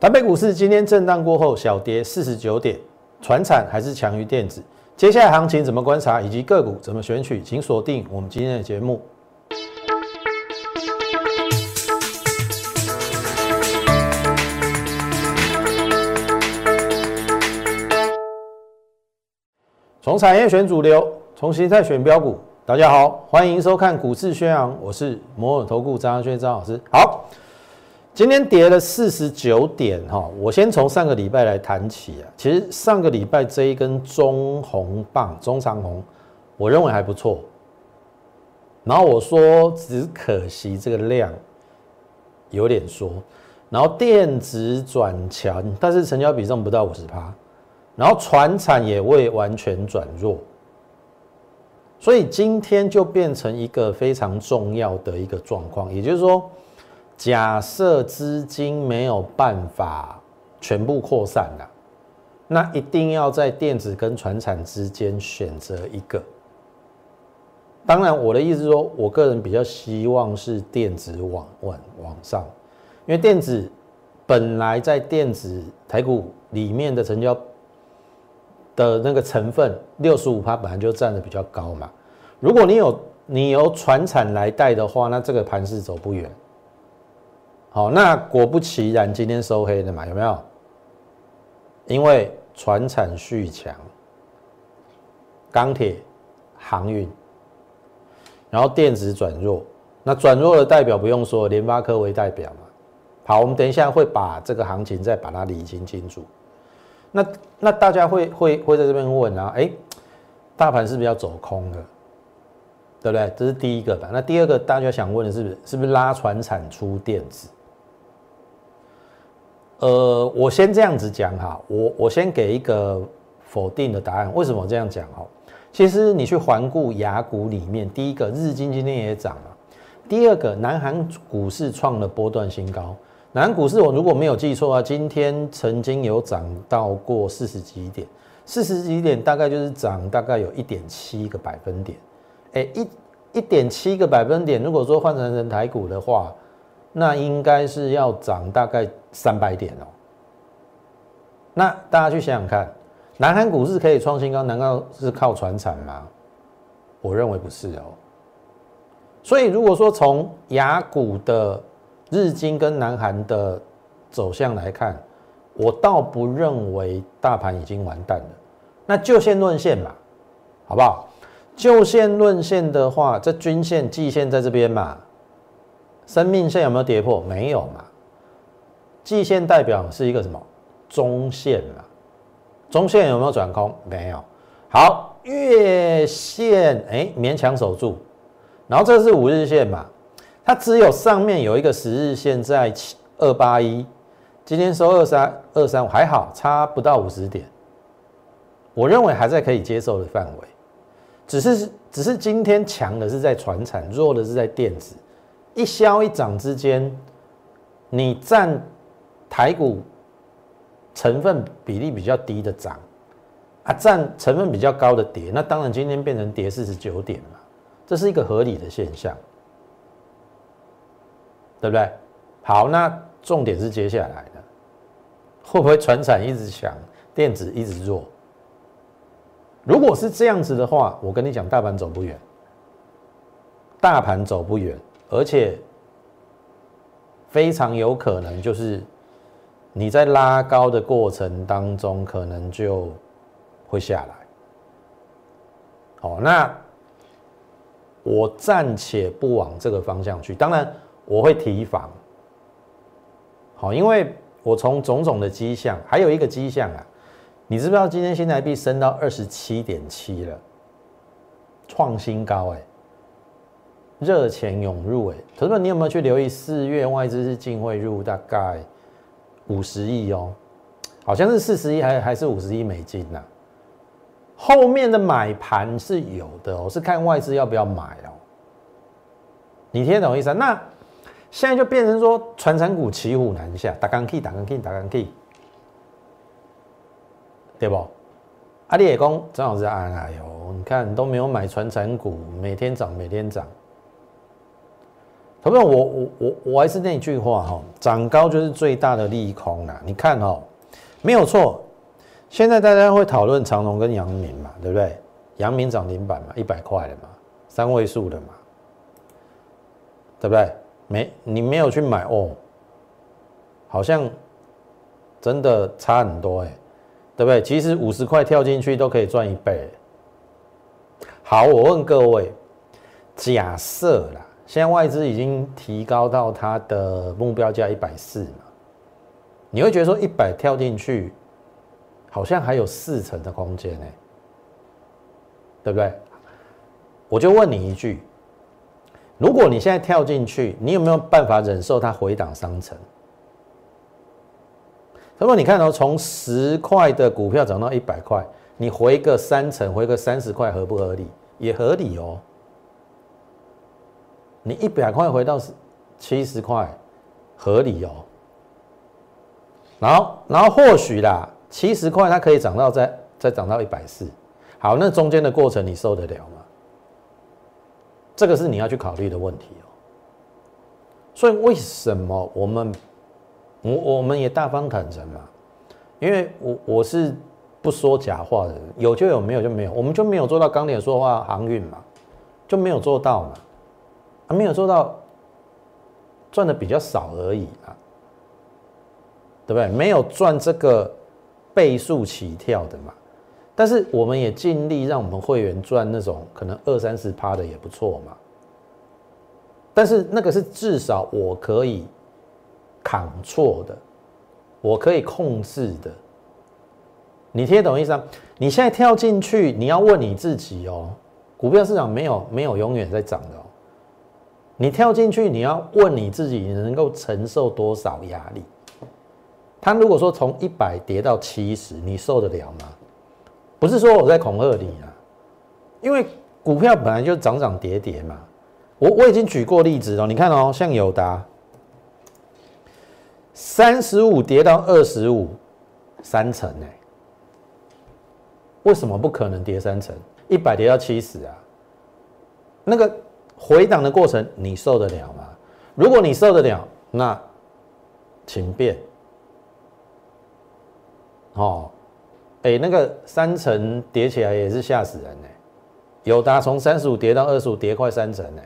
台北股市今天震荡过后小跌四十九点，船产还是强于电子。接下来行情怎么观察，以及个股怎么选取，请锁定我们今天的节目。从产业选主流，从形态选标股。大家好，欢迎收看股市宣扬，我是摩尔投顾张轩张老师。好。今天跌了四十九点哈，我先从上个礼拜来谈起啊。其实上个礼拜这一根中红棒、中长红，我认为还不错。然后我说，只可惜这个量有点缩。然后电子转强，但是成交比重不到五十趴。然后船产也未完全转弱，所以今天就变成一个非常重要的一个状况，也就是说。假设资金没有办法全部扩散了，那一定要在电子跟船产之间选择一个。当然，我的意思是说，我个人比较希望是电子往往往上，因为电子本来在电子台股里面的成交的那个成分六十五趴本来就占的比较高嘛。如果你有你由船产来带的话，那这个盘势走不远。好，那果不其然，今天收黑的嘛，有没有？因为船产续强，钢铁、航运，然后电子转弱，那转弱的代表不用说，联发科为代表嘛。好，我们等一下会把这个行情再把它理清清楚。那那大家会会会在这边问啊，哎，大盘是不是要走空的？对不对？这是第一个吧。那第二个大家想问的是不是是不是拉船产出电子？呃，我先这样子讲哈，我我先给一个否定的答案。为什么这样讲哦？其实你去环顾雅股里面，第一个日经今天也涨了，第二个南韩股市创了波段新高。南韩股市我如果没有记错啊，今天曾经有涨到过四十几点，四十几点大概就是涨大概有一点七个百分点。哎，一一点七个百分点，如果说换成人台股的话。那应该是要涨大概三百点哦。那大家去想想看，南韩股市可以创新高，难道是靠船产吗？我认为不是哦。所以如果说从雅股的日经跟南韩的走向来看，我倒不认为大盘已经完蛋了。那就线论线嘛，好不好？就线论线的话，这均线、季线在这边嘛。生命线有没有跌破？没有嘛。季线代表是一个什么？中线嘛。中线有没有转空？没有。好，月线哎，勉强守住。然后这是五日线嘛，它只有上面有一个十日线在七二八一，今天收二三二三五，还好，差不到五十点。我认为还在可以接受的范围。只是只是今天强的是在船产，弱的是在电子。一消一涨之间，你占台股成分比例比较低的涨，啊，占成分比较高的跌，那当然今天变成跌四十九点嘛，这是一个合理的现象，对不对？好，那重点是接下来的，会不会船产一直强，电子一直弱？如果是这样子的话，我跟你讲，大盘走不远，大盘走不远。而且非常有可能就是你在拉高的过程当中，可能就会下来。好，那我暂且不往这个方向去。当然，我会提防。好，因为我从种种的迹象，还有一个迹象啊，你知不知道今天新台币升到二十七点七了，创新高哎。热钱涌入，哎，同学们，你有没有去留意四月外资是净汇入大概五十亿哦？好像是四十亿，还还是五十亿美金呢？后面的买盘是有的哦，是看外资要不要买哦。你听懂意思？那现在就变成说，传产股骑虎难下，打钢 K，打钢 K，打钢 K，对不？阿里也讲，张老师，哎呦，你看都没有买传产股，每天涨，每天涨。朋友，我我我我还是那句话哈，涨高就是最大的利空啦。你看哦，没有错。现在大家会讨论长隆跟阳明嘛，对不对？阳明涨停板嘛，一百块的嘛，三位数的嘛，对不对？没你没有去买哦，好像真的差很多哎，对不对？其实五十块跳进去都可以赚一倍。好，我问各位，假设啦。现在外资已经提高到它的目标价一百四嘛？你会觉得说一百跳进去，好像还有四成的空间呢，对不对？我就问你一句：如果你现在跳进去，你有没有办法忍受它回档三成？那么你看到从十块的股票涨到一百块，你回个三成，回个三十块，合不合理？也合理哦。你一百块回到七十块，合理哦。然后，然后或许啦，七十块它可以涨到再再涨到一百四。好，那中间的过程你受得了吗？这个是你要去考虑的问题哦。所以为什么我们我我们也大方坦诚嘛？因为我我是不说假话的，有就有，没有就没有，我们就没有做到钢铁说话航运嘛，就没有做到嘛。还没有做到赚的比较少而已啊，对不对？没有赚这个倍数起跳的嘛。但是我们也尽力让我们会员赚那种可能二三十趴的也不错嘛。但是那个是至少我可以扛错的，我可以控制的。你听懂意思啊？你现在跳进去，你要问你自己哦，股票市场没有没有永远在涨的。你跳进去，你要问你自己，你能够承受多少压力？他如果说从一百跌到七十，你受得了吗？不是说我在恐吓你啊，因为股票本来就涨涨跌跌嘛。我我已经举过例子了，你看哦，像友达，三十五跌到二十五，三成哎，为什么不可能跌三成？一百跌到七十啊，那个。回档的过程你受得了吗？如果你受得了，那请便。哦，哎，那个三层叠起来也是吓死人呢。有达从三十五跌到二十五，跌快三层呢。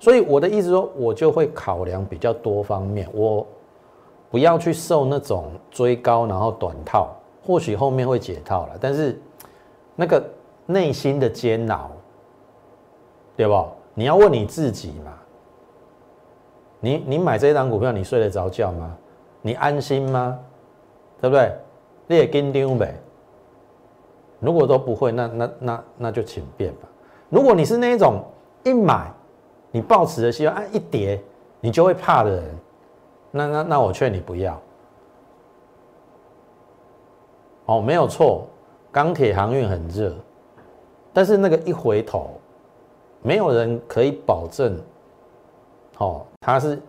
所以我的意思说，我就会考量比较多方面，我不要去受那种追高然后短套，或许后面会解套了，但是那个内心的煎熬。对不？你要问你自己嘛。你你买这一张股票，你睡得着觉吗？你安心吗？对不对？你也跟丢呗。如果都不会，那那那那就请便吧。如果你是那一种一买你抱持的希望，啊一跌你就会怕的人，那那那我劝你不要。哦，没有错，钢铁航运很热，但是那个一回头。没有人可以保证，哦，它是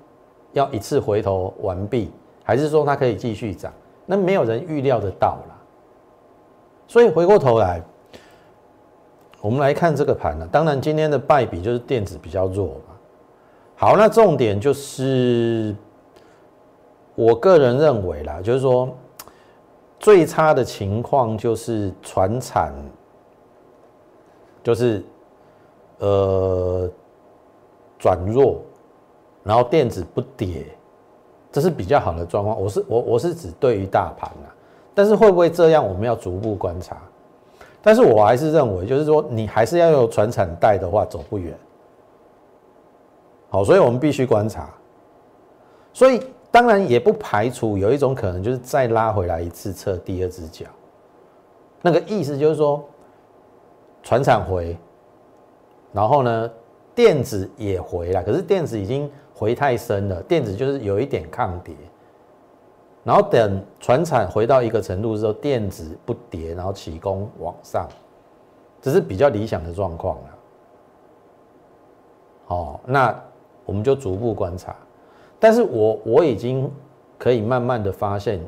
要一次回头完毕，还是说它可以继续涨？那没有人预料得到啦。所以回过头来，我们来看这个盘呢。当然，今天的败笔就是电子比较弱嘛。好，那重点就是我个人认为啦，就是说最差的情况就是船产，就是。呃，转弱，然后电子不跌，这是比较好的状况。我是我我是指对于大盘啊，但是会不会这样，我们要逐步观察。但是我还是认为，就是说你还是要有船产带的话，走不远。好，所以我们必须观察。所以当然也不排除有一种可能，就是再拉回来一次，测第二只脚。那个意思就是说，船产回。然后呢，电子也回来，可是电子已经回太深了，电子就是有一点抗跌。然后等船产回到一个程度之后，电子不跌，然后起攻往上，这是比较理想的状况了。哦，那我们就逐步观察。但是我我已经可以慢慢的发现，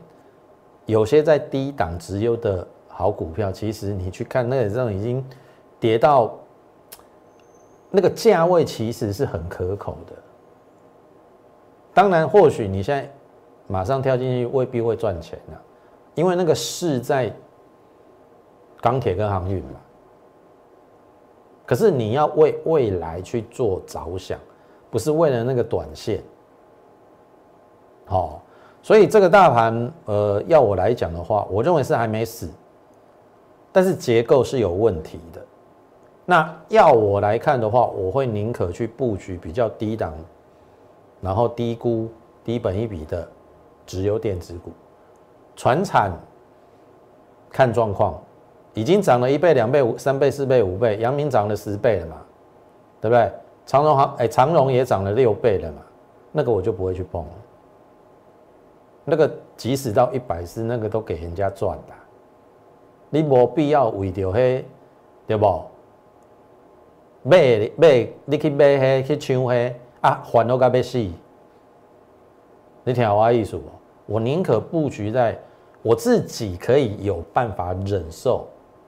有些在低档直优的好股票，其实你去看那个这种已经跌到。那个价位其实是很可口的。当然，或许你现在马上跳进去未必会赚钱啊，因为那个是在钢铁跟航运嘛。可是你要为未来去做着想，不是为了那个短线。好，所以这个大盘，呃，要我来讲的话，我认为是还没死，但是结构是有问题的。那要我来看的话，我会宁可去布局比较低档，然后低估、低本一比的直有电子股，船产看状况。已经涨了一倍、两倍、五三倍、四倍、五倍，阳明涨了十倍了嘛，对不对？长荣行哎，长荣也涨了六倍了嘛，那个我就不会去碰了。那个即使到一百四，那个都给人家赚的，你没必要为着迄，对不？买买，你去买迄去抢迄啊，烦恼到要死。你听我意思不？我宁可布局在我自己可以有办法忍受。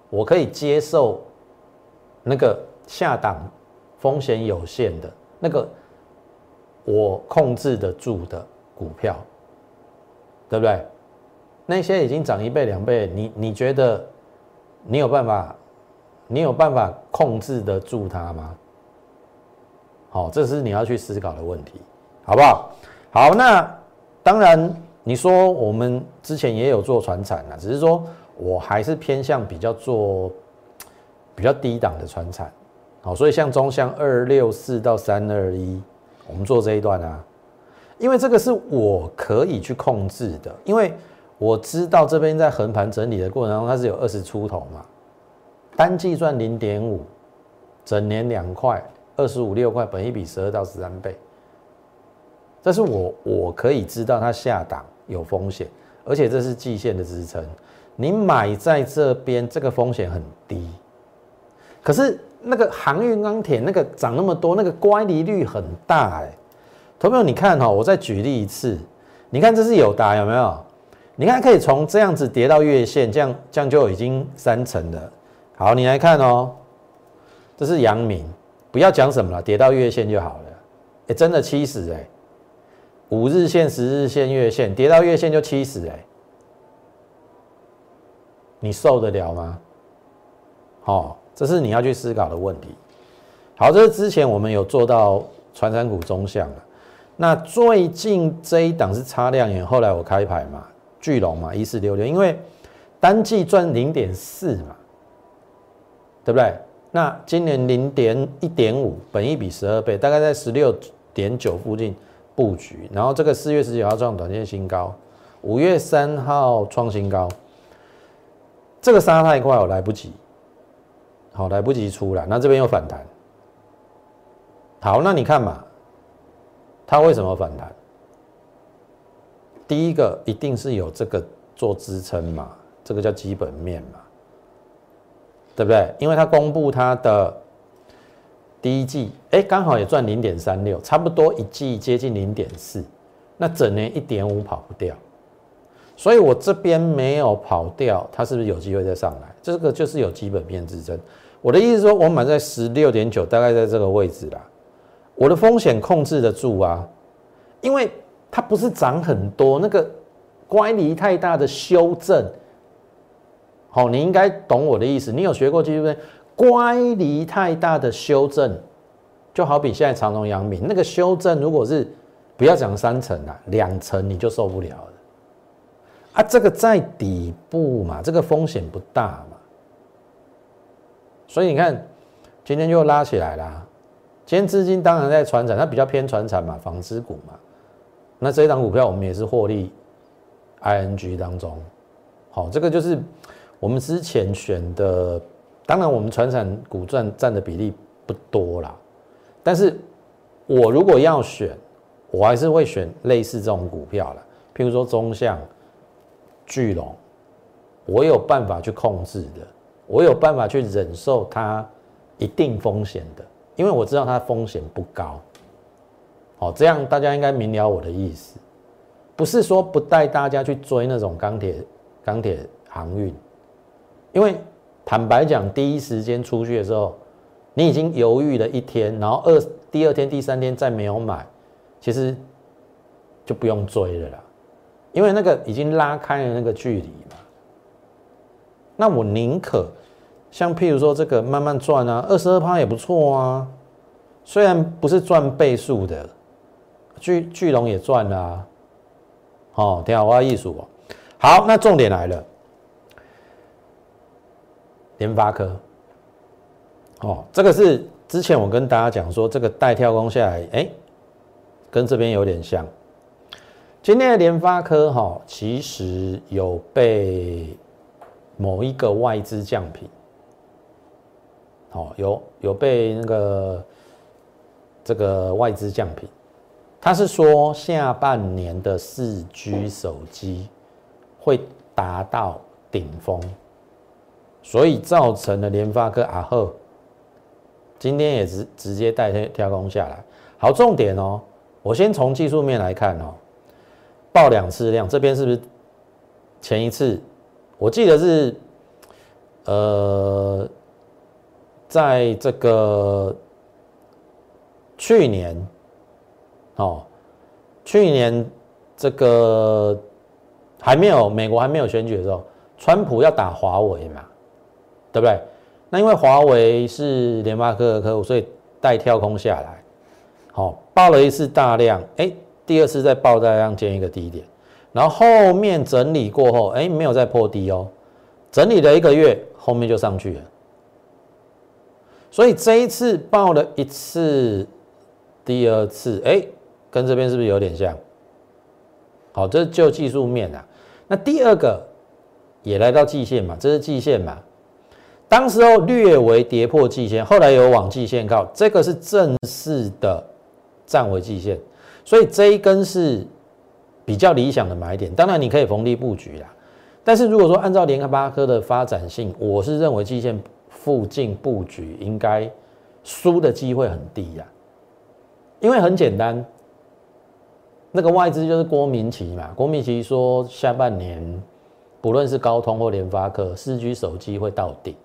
我可以接受那个下档风险有限的那个我控制得住的股票，对不对？那些已经涨一倍两倍，你你觉得你有办法？你有办法控制得住它吗？好，这是你要去思考的问题，好不好？好，那当然你说我们之前也有做船产啊，只是说。我还是偏向比较做比较低档的船产，好，所以像中向二六四到三二一，我们做这一段啊，因为这个是我可以去控制的，因为我知道这边在横盘整理的过程中，它是有二十出头嘛，单季赚零点五，整年两块，二十五六块，本一比十二到十三倍，这是我我可以知道它下档有风险，而且这是季线的支撑。你买在这边，这个风险很低，可是那个航运钢铁那个涨那么多，那个乖离率很大哎。投票你看哈，我再举例一次，你看这是有达有没有？你看可以从这样子跌到月线，这样这样就已经三成了。好，你来看哦，这是阳明，不要讲什么了，跌到月线就好了。哎，真的七十哎，五日线、十日线、月线跌到月线就七十哎。你受得了吗？好，这是你要去思考的问题。好，这是之前我们有做到传山股中向了。那最近这一档是差亮眼，后来我开牌嘛，巨龙嘛，一四六六，因为单季赚零点四嘛，对不对？那今年零点一点五，本一比十二倍，大概在十六点九附近布局。然后这个四月十九号创短线新高，五月三号创新高。这个杀太快，我来不及，好来不及出来，那这边又反弹，好，那你看嘛，它为什么反弹？第一个一定是有这个做支撑嘛，这个叫基本面嘛，对不对？因为它公布它的第一季，哎，刚好也赚零点三六，差不多一季接近零点四，那整年一点五跑不掉。所以我这边没有跑掉，它是不是有机会再上来？这个就是有基本面支撑。我的意思说，我买在十六点九，大概在这个位置啦。我的风险控制得住啊，因为它不是涨很多，那个乖离太大的修正。好，你应该懂我的意思。你有学过基本面？乖离太大的修正，就好比现在长隆、阳明那个修正，如果是不要讲三层啦，两层你就受不了了。啊，这个在底部嘛，这个风险不大嘛，所以你看，今天又拉起来啦。今天资金当然在船产，它比较偏船产嘛，纺织股嘛。那这一档股票我们也是获利，ING 当中，好，这个就是我们之前选的。当然，我们船产股占占的比例不多啦，但是我如果要选，我还是会选类似这种股票了，譬如说中向。巨龙，我有办法去控制的，我有办法去忍受它一定风险的，因为我知道它风险不高。好，这样大家应该明了我的意思，不是说不带大家去追那种钢铁钢铁航运，因为坦白讲，第一时间出去的时候，你已经犹豫了一天，然后二第二天、第三天再没有买，其实就不用追了啦，因为那个已经拉开了那个距离嘛。那我宁可像譬如说这个慢慢赚啊，二十二趴也不错啊，虽然不是赚倍数的，巨巨龙也赚了，哦，挺好我要艺术哦。好，那重点来了，联发科。哦，这个是之前我跟大家讲说，这个带跳空下来，哎，跟这边有点像。今天的联发科哈，其实有被某一个外资降品，哦，有有被那个这个外资降品，他是说下半年的四 G 手机会达到顶峰，所以造成了联发科啊呵。今天也直直接带天跳空下来，好重点哦。我先从技术面来看哦，爆两次量，这边是不是前一次？我记得是呃，在这个去年哦，去年这个还没有美国还没有选举的时候，川普要打华为嘛，对不对？那因为华为是联发科的客户，所以带跳空下来，好爆了一次大量，哎，第二次再爆大量建一个低点，然后后面整理过后，哎，没有再破低哦，整理了一个月，后面就上去了，所以这一次爆了一次，第二次，哎，跟这边是不是有点像？好，这就技术面啊。那第二个也来到季线嘛，这是季线嘛。当时候略为跌破季线，后来有往季线靠，这个是正式的站回季线，所以这一根是比较理想的买点。当然你可以逢低布局啦，但是如果说按照联发科的发展性，我是认为季线附近布局应该输的机会很低呀，因为很简单，那个外资就是郭明奇嘛，郭明奇说下半年不论是高通或联发科四 G 手机会到顶。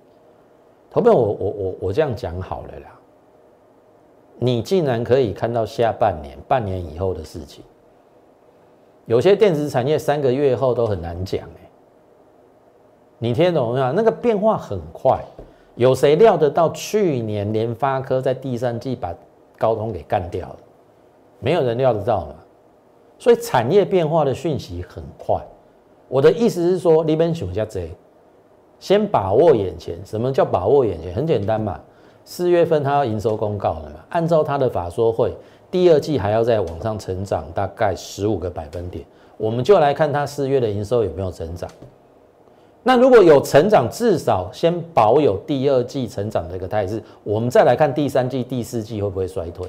投票，我我我我这样讲好了啦。你竟然可以看到下半年、半年以后的事情，有些电子产业三个月后都很难讲哎。你听懂没有？那个变化很快，有谁料得到去年联发科在第三季把高通给干掉了？没有人料得到嘛。所以产业变化的讯息很快。我的意思是说，你们想下这。先把握眼前，什么叫把握眼前？很简单嘛，四月份它要营收公告了嘛，按照它的法说会，第二季还要再往上成长大概十五个百分点，我们就来看它四月的营收有没有成长。那如果有成长，至少先保有第二季成长的一个态势，我们再来看第三季、第四季会不会衰退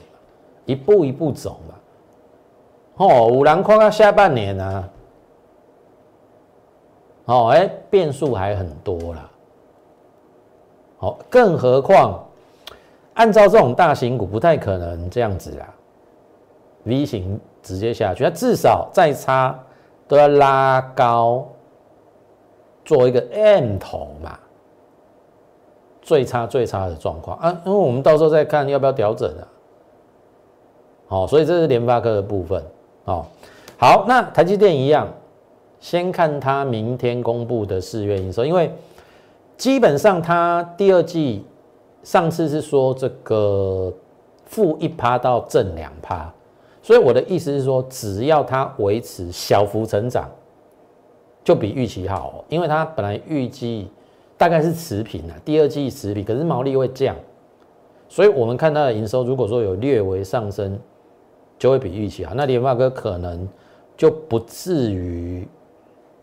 一步一步走嘛。哦，五郎看到下半年啊。哦，哎，变数还很多啦。好，更何况按照这种大型股，不太可能这样子啦，V 型直接下去，它至少再差都要拉高，做一个 M 头嘛，最差最差的状况啊，因为我们到时候再看要不要调整啊。好，所以这是联发科的部分。哦，好，那台积电一样。先看它明天公布的四月营收，因为基本上它第二季上次是说这个负一趴到正两趴，所以我的意思是说，只要它维持小幅成长，就比预期好。因为它本来预计大概是持平的，第二季持平，可是毛利会降，所以我们看它的营收，如果说有略微上升，就会比预期好。那联发科可能就不至于。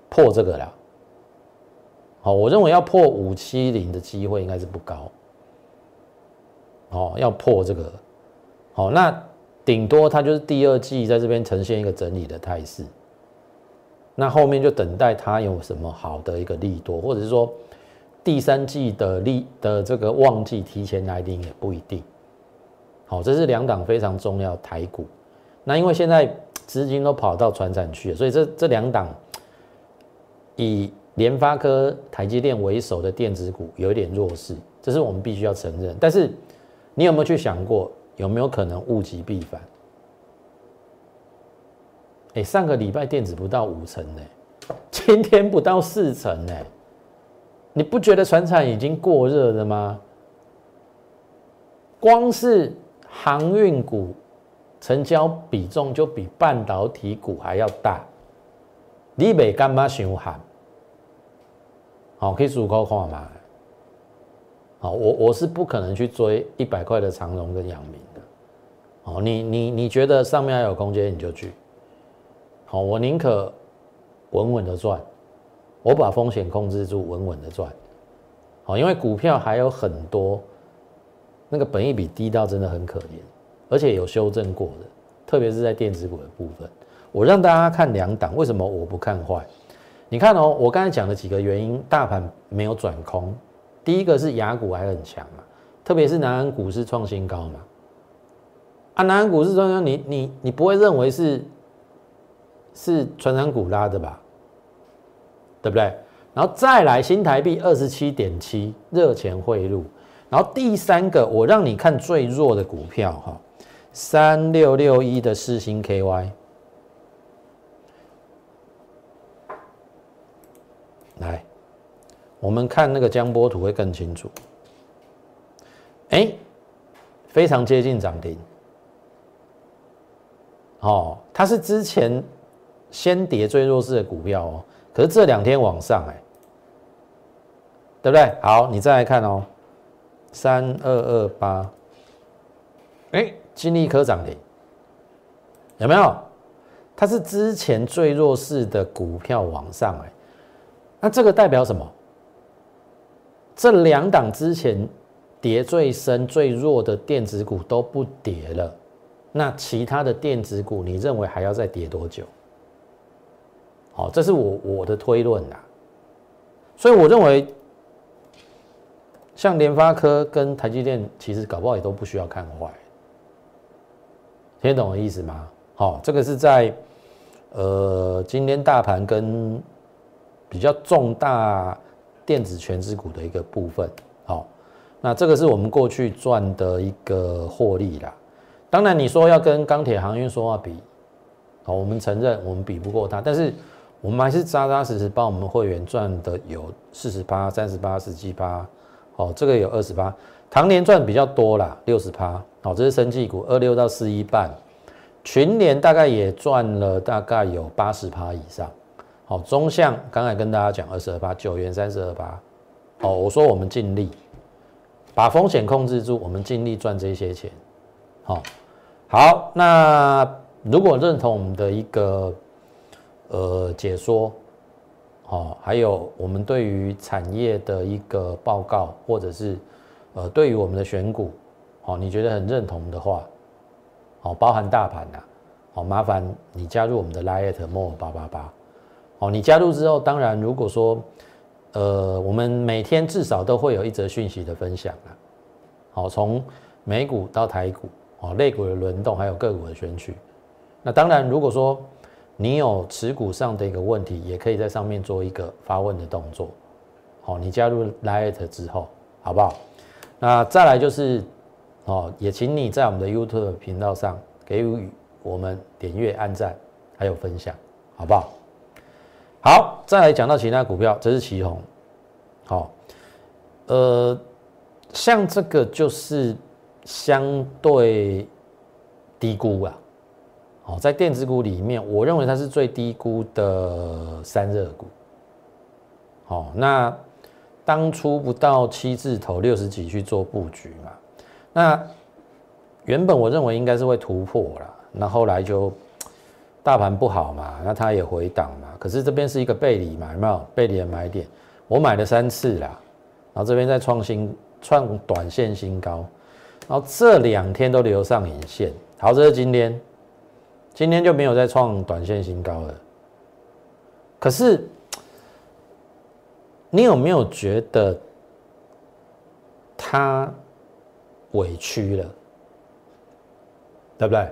破这个了，好，我认为要破五七零的机会应该是不高，哦，要破这个，好，那顶多它就是第二季在这边呈现一个整理的态势，那后面就等待它有什么好的一个利多，或者是说第三季的利的这个旺季提前来临也不一定，好，这是两档非常重要台股，那因为现在资金都跑到船产去了，所以这这两档。以联发科、台积电为首的电子股有一点弱势，这是我们必须要承认。但是你有没有去想过，有没有可能物极必反？哎，上个礼拜电子不到五成呢，今天不到四成呢，你不觉得船产已经过热了吗？光是航运股成交比重就比半导体股还要大，你袂干嘛想喊？好，可以数口看嘛。好，我我是不可能去追一百块的长荣跟阳明的。哦，你你你觉得上面还有空间你就去。好，我宁可稳稳的赚，我把风险控制住，稳稳的赚。好，因为股票还有很多，那个本益比低到真的很可怜，而且有修正过的，特别是在电子股的部分。我让大家看两档，为什么我不看坏？你看哦，我刚才讲的几个原因，大盘没有转空。第一个是雅股还很强嘛，特别是南安股市创新高嘛。啊，南安股市创新高，你你你不会认为是是传长股拉的吧？对不对？然后再来新台币二十七点七热钱汇入，然后第三个我让你看最弱的股票哈，三六六一的四星 KY。来，我们看那个江波图会更清楚。哎，非常接近涨停。哦，它是之前先跌最弱势的股票哦，可是这两天往上哎，对不对？好，你再来看哦，三二二八，哎，金利科涨停，有没有？它是之前最弱势的股票往上哎。那这个代表什么？这两档之前跌最深、最弱的电子股都不跌了，那其他的电子股，你认为还要再跌多久？好，这是我我的推论呐。所以我认为，像联发科跟台积电，其实搞不好也都不需要看坏。听懂我意思吗？好，这个是在呃，今天大盘跟。比较重大电子全资股的一个部分，好，那这个是我们过去赚的一个获利啦。当然，你说要跟钢铁航运说话比，好，我们承认我们比不过它，但是我们还是扎扎实实帮我们会员赚的有四十八、三十八、十七八，哦，这个有二十八，唐年赚比较多啦，六十八，好，这是生技股二六到四一半，群年大概也赚了大概有八十趴以上。好，中向刚才跟大家讲二十二八九元三十二八，哦，我说我们尽力把风险控制住，我们尽力赚这些钱。好，好，那如果认同我们的一个呃解说，哦，还有我们对于产业的一个报告，或者是呃对于我们的选股，哦，你觉得很认同的话，哦，包含大盘呐，好，麻烦你加入我们的 Lite More 八八八。哦，你加入之后，当然如果说，呃，我们每天至少都会有一则讯息的分享啊。好，从美股到台股，哦，类股的轮动，还有个股的选取。那当然，如果说你有持股上的一个问题，也可以在上面做一个发问的动作。好，你加入 Light 之后，好不好？那再来就是，哦，也请你在我们的 YouTube 频道上给予我们点阅、按赞，还有分享，好不好？好，再来讲到其他股票，这是旗宏。好，呃，像这个就是相对低估啊。好，在电子股里面，我认为它是最低估的三热股。好，那当初不到七字头六十几去做布局嘛，那原本我认为应该是会突破了，那后来就。大盘不好嘛，那它也回档嘛。可是这边是一个背离嘛，有没有背离的买点？我买了三次啦，然后这边在创新创短线新高，然后这两天都留上影线。好，这是今天，今天就没有再创短线新高了。可是你有没有觉得它委屈了？对不对？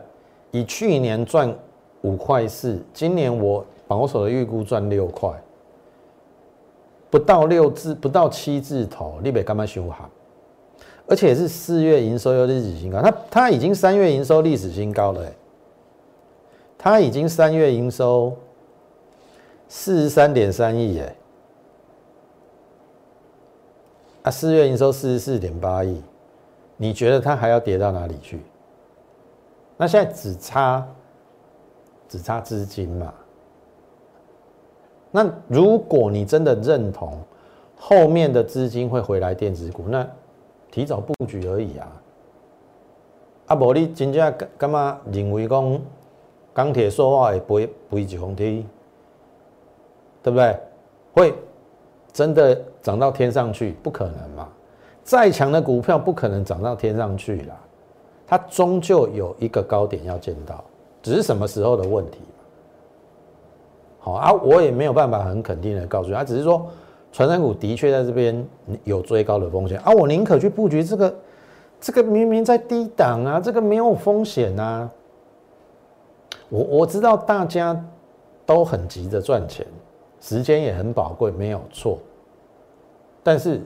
以去年赚。五块四，今年我保守的预估赚六块，不到六字，不到七字头，你别干嘛修好？而且是四月营收又历史新高，它它已经三月营收历史新高了，它已经三月营收四十三点三亿，哎，啊，四月营收四十四点八亿，你觉得它还要跌到哪里去？那现在只差只差资金嘛？那如果你真的认同后面的资金会回来电子股，那提早布局而已啊！啊，无你真正干嘛认为讲钢铁塑化会飞飞一峰梯，对不对？会真的涨到天上去？不可能嘛！再强的股票不可能涨到天上去啦，它终究有一个高点要见到，只是什么时候的问题。好啊，我也没有办法很肯定的告诉，他只是说。传山股的确在这边有追高的风险啊，我宁可去布局这个，这个明明在低档啊，这个没有风险啊。我我知道大家都很急着赚钱，时间也很宝贵，没有错。但是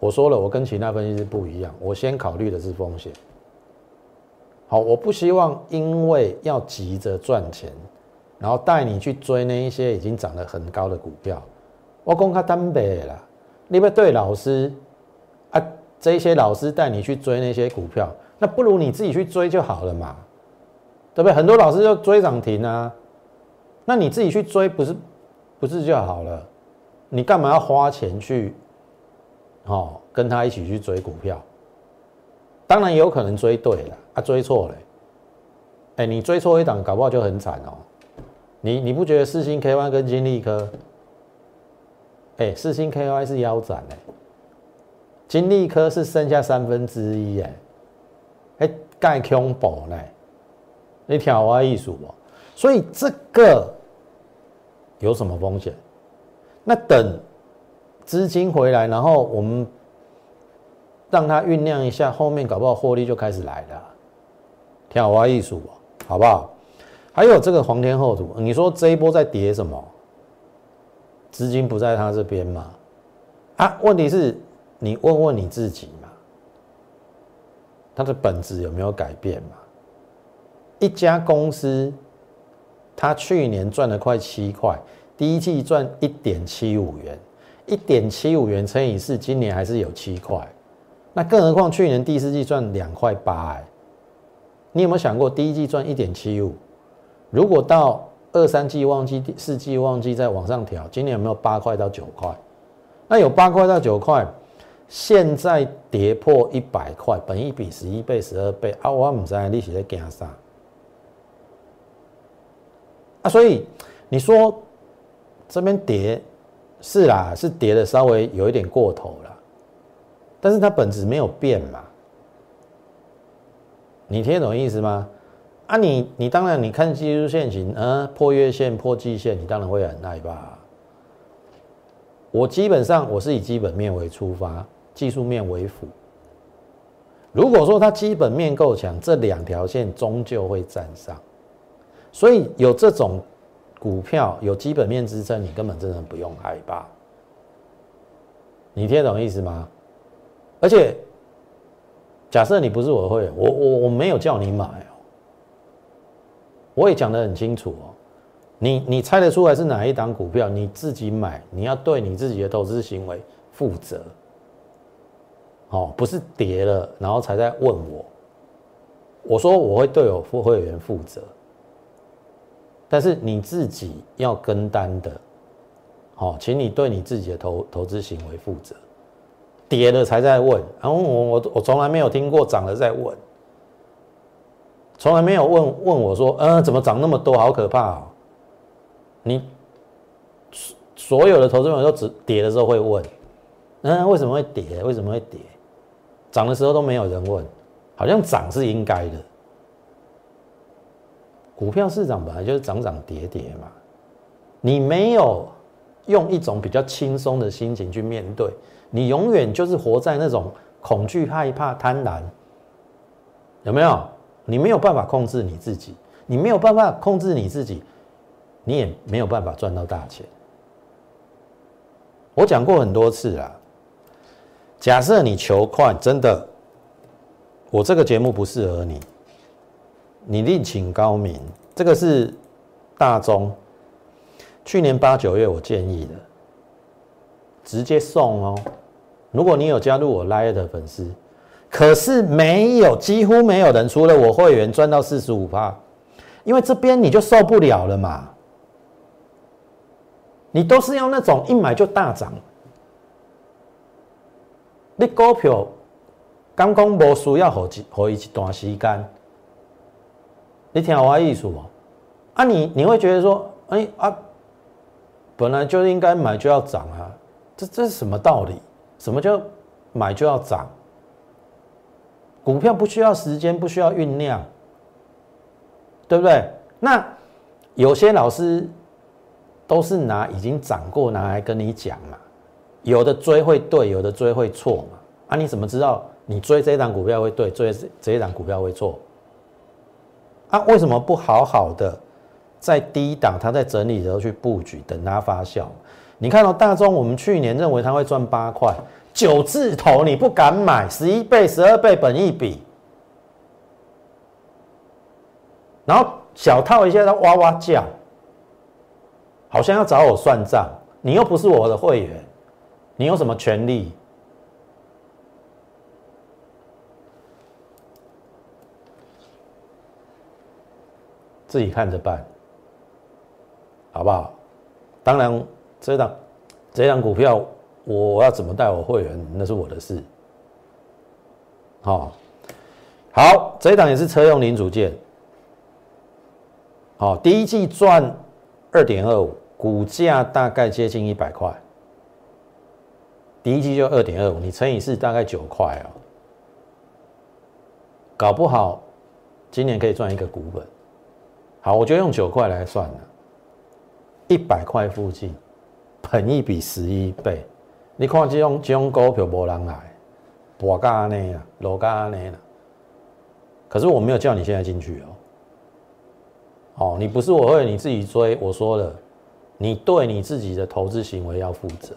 我说了，我跟其他分析师不一样，我先考虑的是风险。好，我不希望因为要急着赚钱，然后带你去追那一些已经涨得很高的股票。我讲较坦白啦，你要对老师啊，这些老师带你去追那些股票，那不如你自己去追就好了嘛，对不对？很多老师就追涨停啊，那你自己去追不是不是就好了？你干嘛要花钱去哦跟他一起去追股票？当然有可能追对了啊，追错了，哎，你追错一档，搞不好就很惨哦。你你不觉得四星 K Y 跟金利科？哎，四星 KY 是腰斩哎，金利科是剩下三分之一哎，哎，盖恐怖呢，你听我意思不？所以这个有什么风险？那等资金回来，然后我们让它酝酿一下，后面搞不好获利就开始来了。听我意思不？好不好？还有这个黄天厚土，你说这一波在跌什么？资金不在他这边嘛？啊，问题是，你问问你自己嘛，它的本质有没有改变嘛？一家公司，它去年赚了快七块，第一季赚一点七五元，一点七五元乘以四，今年还是有七块。那更何况去年第四季赚两块八哎，你有没有想过，第一季赚一点七五，如果到二三季旺季、四季旺季再往上调，今年有没有八块到九块？那有八块到九块，现在跌破一百块，本一比十一倍、十二倍啊！我唔知利息在惊啥啊？所以你说这边跌是啦，是跌的稍微有一点过头了，但是它本质没有变嘛？你听懂意思吗？啊，你你当然你看技术线型，嗯，破月线破季线，你当然会很害怕。我基本上我是以基本面为出发，技术面为辅。如果说它基本面够强，这两条线终究会站上。所以有这种股票有基本面支撑，你根本真的不用害怕。你听懂意思吗？而且假设你不是我的会员，我我我没有叫你买哦。我也讲得很清楚哦，你你猜得出来是哪一档股票？你自己买，你要对你自己的投资行为负责。哦，不是跌了然后才在问我。我说我会对我副会员负责，但是你自己要跟单的，好，请你对你自己的投投资行为负责。跌了才在问，然后我我我从来没有听过涨了再问。从来没有问问我说，嗯，怎么涨那么多，好可怕哦！你所有的投资者都只跌的时候会问，嗯，为什么会跌？为什么会跌？涨的时候都没有人问，好像涨是应该的。股票市场本来就是涨涨跌跌嘛，你没有用一种比较轻松的心情去面对，你永远就是活在那种恐惧、害怕、贪婪，有没有？你没有办法控制你自己，你没有办法控制你自己，你也没有办法赚到大钱。我讲过很多次啦，假设你求快，真的我这个节目不适合你，你另请高明。这个是大中，去年八九月我建议的，直接送哦。如果你有加入我 Line 的粉丝，可是没有，几乎没有人除了我会员赚到四十五趴，因为这边你就受不了了嘛。你都是要那种一买就大涨，你股票刚刚无需要好几好一段时间，你听我意思哦。啊，你你会觉得说，哎啊，本来就应该买就要涨啊，这这是什么道理？什么叫买就要涨？股票不需要时间，不需要酝酿，对不对？那有些老师都是拿已经涨过拿来跟你讲嘛，有的追会对，有的追会错嘛。啊，你怎么知道你追这一档股票会对，追这一档股票会错？啊，为什么不好好的在低档它在整理的时候去布局，等它发酵？你看到大众，我们去年认为它会赚八块九字头，你不敢买，十一倍、十二倍本一比，然后小套一下，它哇哇叫，好像要找我算账。你又不是我的会员，你有什么权利？自己看着办，好不好？当然。这档这档股票，我要怎么带我会员，那是我的事。好，好，这档也是车用零组件。好，第一季赚二点二五，股价大概接近一百块。第一季就二点二五，你乘以四大概九块啊。搞不好今年可以赚一个股本。好，我就用九块来算了，一百块附近。本一比十一倍，你看这种这种股票无人来，博价安尼啊，落价安尼啦。可是我没有叫你现在进去哦。哦，你不是我会你自己追，我说了，你对你自己的投资行为要负责。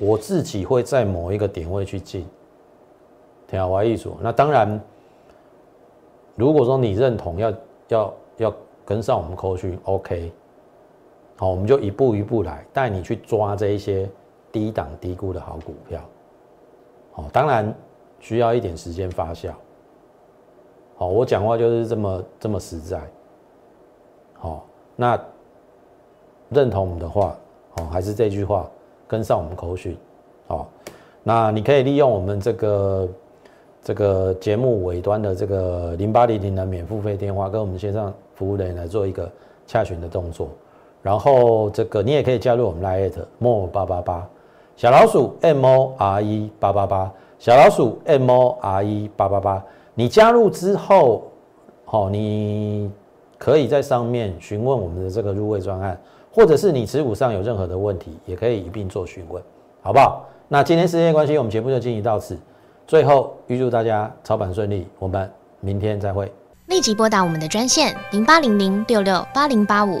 我自己会在某一个点位去进，听好我意思。那当然，如果说你认同要要要跟上我们扣讯，OK。好，我们就一步一步来，带你去抓这一些低档低估的好股票。好，当然需要一点时间发酵。好，我讲话就是这么这么实在。好，那认同我们的话，好，还是这句话，跟上我们口讯。好，那你可以利用我们这个这个节目尾端的这个零八零零的免付费电话，跟我们线上服务人员来做一个洽询的动作。然后这个你也可以加入我们 Line more 八八八小老鼠 M O R E 八八八小老鼠 M O R E 八八八，你加入之后，好，你可以在上面询问我们的这个入会专案，或者是你持股上有任何的问题，也可以一并做询问，好不好？那今天时间关系，我们节目就进行到此。最后预祝大家操盘顺利，我们明天再会。立即拨打我们的专线零八零零六六八零八五。